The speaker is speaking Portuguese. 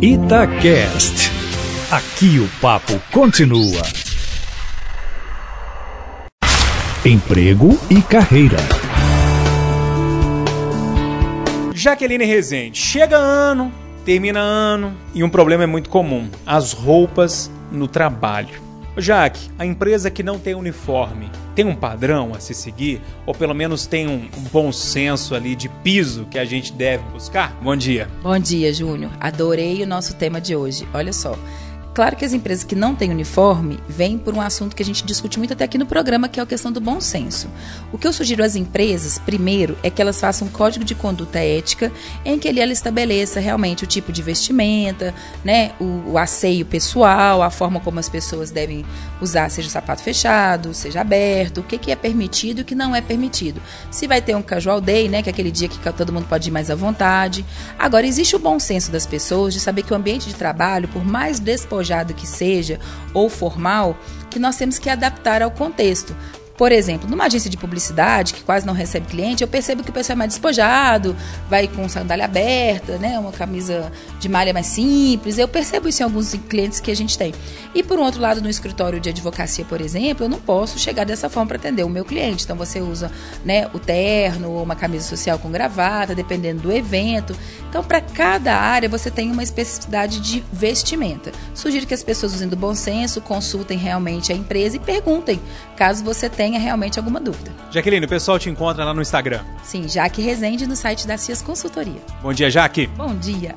Itacast. Aqui o papo continua. Emprego e carreira. Jaqueline Rezende, chega ano, termina ano e um problema é muito comum: as roupas no trabalho. Jaque, a empresa que não tem uniforme tem um padrão a se seguir? Ou pelo menos tem um, bom senso ali de piso que a gente deve buscar? Bom dia. Bom dia, Júnior. Adorei o nosso tema de hoje. Olha só. Claro que as empresas que não têm uniforme vêm por um assunto que a gente discute muito até aqui no programa, que é a questão do bom senso. O que eu sugiro às empresas, primeiro, é que elas façam um código de conduta ética em que ela estabeleça realmente o tipo de vestimenta, né, o, o asseio pessoal, a forma como as pessoas devem usar, seja sapato fechado, seja aberto, o que, que é permitido e o que não é permitido. Se vai ter um casual day, né, que é aquele dia que todo mundo pode ir mais à vontade. Agora, existe o bom senso das pessoas de saber que o ambiente de trabalho, por mais despojado despojado que seja, ou formal, que nós temos que adaptar ao contexto. Por exemplo, numa agência de publicidade que quase não recebe cliente, eu percebo que o pessoal é mais despojado, vai com sandália aberta, né, uma camisa de malha mais simples. Eu percebo isso em alguns clientes que a gente tem. E por um outro lado, no escritório de advocacia, por exemplo, eu não posso chegar dessa forma para atender o meu cliente. Então você usa, né, o terno ou uma camisa social com gravata, dependendo do evento. Então, para cada área você tem uma especificidade de vestimenta. Sugiro que as pessoas usem do bom senso, consultem realmente a empresa e perguntem, caso você tenha realmente alguma dúvida. Jaqueline, o pessoal te encontra lá no Instagram. Sim, Jaque Rezende no site da Cias Consultoria. Bom dia, Jaque. Bom dia.